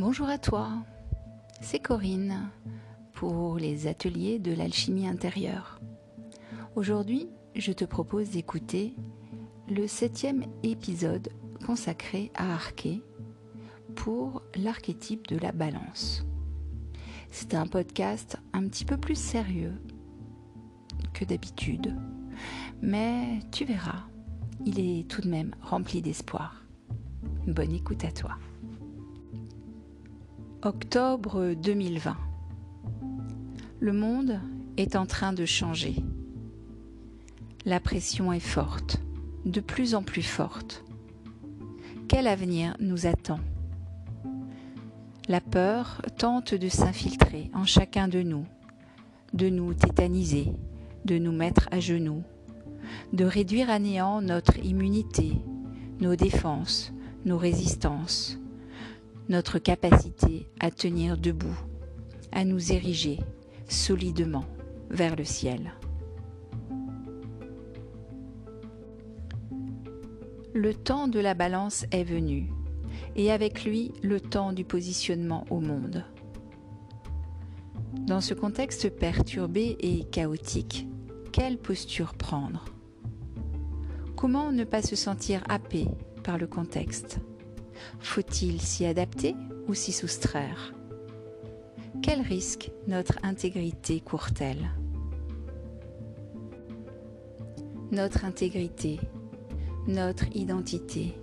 Bonjour à toi, c'est Corinne pour les ateliers de l'alchimie intérieure. Aujourd'hui, je te propose d'écouter le septième épisode consacré à Arché pour l'archétype de la balance. C'est un podcast un petit peu plus sérieux que d'habitude, mais tu verras, il est tout de même rempli d'espoir. Bonne écoute à toi. Octobre 2020. Le monde est en train de changer. La pression est forte, de plus en plus forte. Quel avenir nous attend? La peur tente de s'infiltrer en chacun de nous, de nous tétaniser, de nous mettre à genoux, de réduire à néant notre immunité, nos défenses, nos résistances, notre capacité à tenir debout, à nous ériger solidement vers le ciel. Le temps de la balance est venu, et avec lui le temps du positionnement au monde. Dans ce contexte perturbé et chaotique, quelle posture prendre? Comment ne pas se sentir happé par le contexte? Faut-il s'y adapter ou s'y soustraire? Quel risque notre intégrité court-elle? Notre intégrité, notre identité,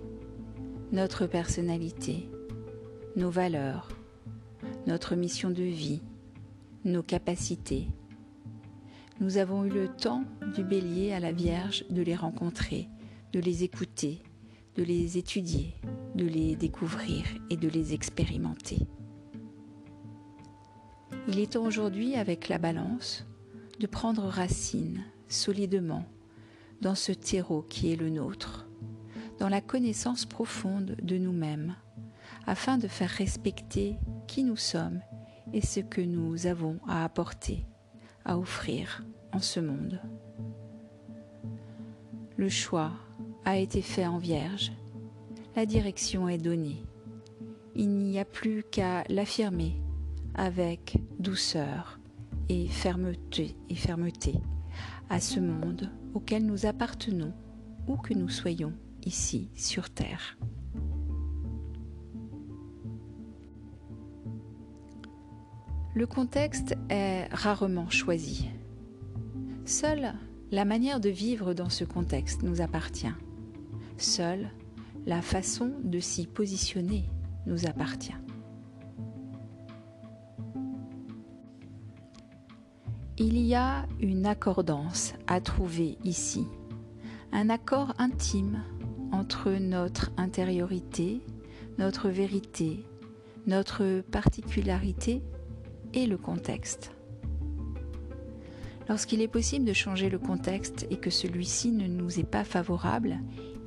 notre personnalité, nos valeurs, notre mission de vie, nos capacités, nous avons eu le temps du bélier à la Vierge de les rencontrer, de les écouter, de les étudier, de les découvrir et de les expérimenter. Il est temps aujourd'hui, avec la balance, de prendre racine solidement dans ce terreau qui est le nôtre, dans la connaissance profonde de nous-mêmes, afin de faire respecter qui nous sommes et ce que nous avons à apporter à offrir en ce monde. Le choix a été fait en vierge, la direction est donnée. Il n'y a plus qu'à l'affirmer avec douceur et fermeté, et fermeté à ce monde auquel nous appartenons, où que nous soyons ici sur Terre. Le contexte est rarement choisi. Seule la manière de vivre dans ce contexte nous appartient. Seule la façon de s'y positionner nous appartient. Il y a une accordance à trouver ici, un accord intime entre notre intériorité, notre vérité, notre particularité et le contexte. Lorsqu'il est possible de changer le contexte et que celui-ci ne nous est pas favorable,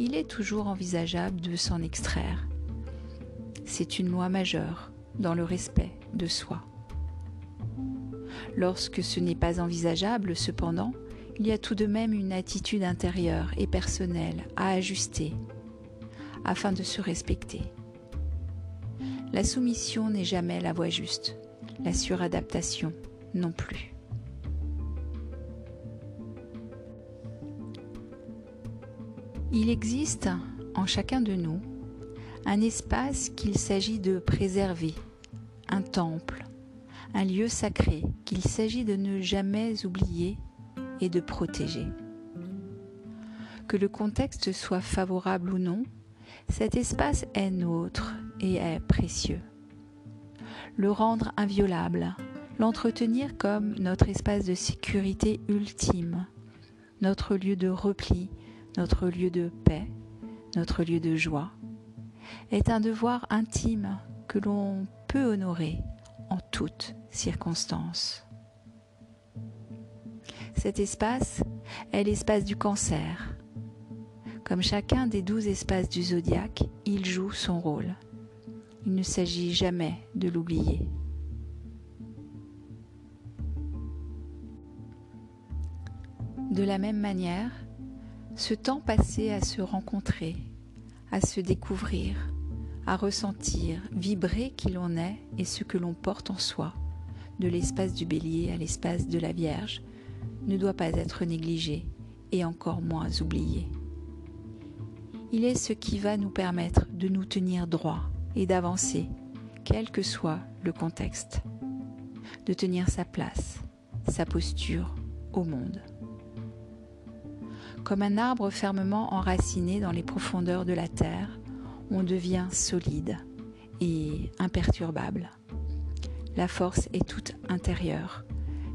il est toujours envisageable de s'en extraire. C'est une loi majeure dans le respect de soi. Lorsque ce n'est pas envisageable, cependant, il y a tout de même une attitude intérieure et personnelle à ajuster afin de se respecter. La soumission n'est jamais la voie juste la suradaptation non plus. Il existe en chacun de nous un espace qu'il s'agit de préserver, un temple, un lieu sacré qu'il s'agit de ne jamais oublier et de protéger. Que le contexte soit favorable ou non, cet espace est nôtre et est précieux le rendre inviolable, l'entretenir comme notre espace de sécurité ultime, notre lieu de repli, notre lieu de paix, notre lieu de joie, est un devoir intime que l'on peut honorer en toutes circonstances. Cet espace est l'espace du cancer. Comme chacun des douze espaces du zodiaque, il joue son rôle. Il ne s'agit jamais de l'oublier. De la même manière, ce temps passé à se rencontrer, à se découvrir, à ressentir, vibrer qui l'on est et ce que l'on porte en soi, de l'espace du bélier à l'espace de la Vierge, ne doit pas être négligé et encore moins oublié. Il est ce qui va nous permettre de nous tenir droit et d'avancer, quel que soit le contexte, de tenir sa place, sa posture au monde. Comme un arbre fermement enraciné dans les profondeurs de la terre, on devient solide et imperturbable. La force est toute intérieure,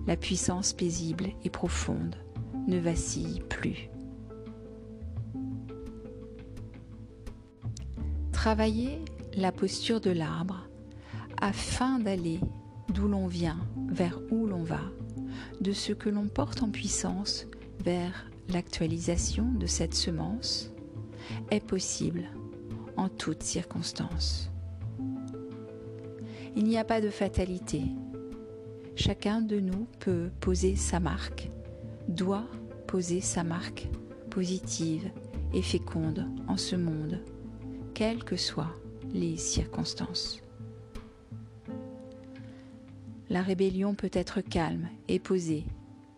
la puissance paisible et profonde ne vacille plus. Travailler la posture de l'arbre afin d'aller d'où l'on vient vers où l'on va, de ce que l'on porte en puissance vers l'actualisation de cette semence, est possible en toutes circonstances. Il n'y a pas de fatalité. Chacun de nous peut poser sa marque, doit poser sa marque positive et féconde en ce monde, quelles que soient les circonstances. La rébellion peut être calme et posée,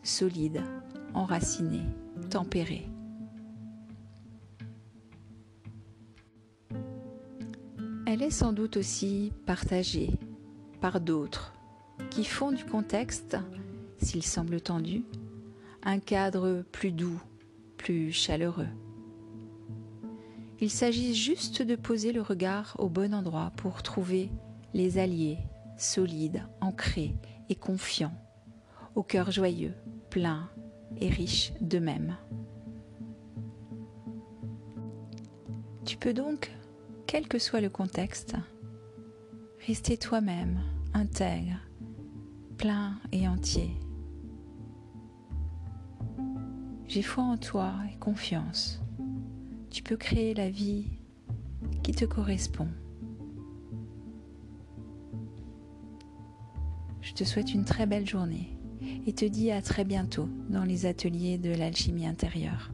solide, enracinée, tempérée. Elle est sans doute aussi partagée par d'autres qui font du contexte, s'il semble tendu, un cadre plus doux, plus chaleureux. Il s'agit juste de poser le regard au bon endroit pour trouver les alliés solides, ancrés et confiants, au cœur joyeux, plein et riche d'eux-mêmes. Tu peux donc quel que soit le contexte, rester toi-même, intègre, plein et entier. J'ai foi en toi et confiance. Tu peux créer la vie qui te correspond. Je te souhaite une très belle journée et te dis à très bientôt dans les ateliers de l'alchimie intérieure.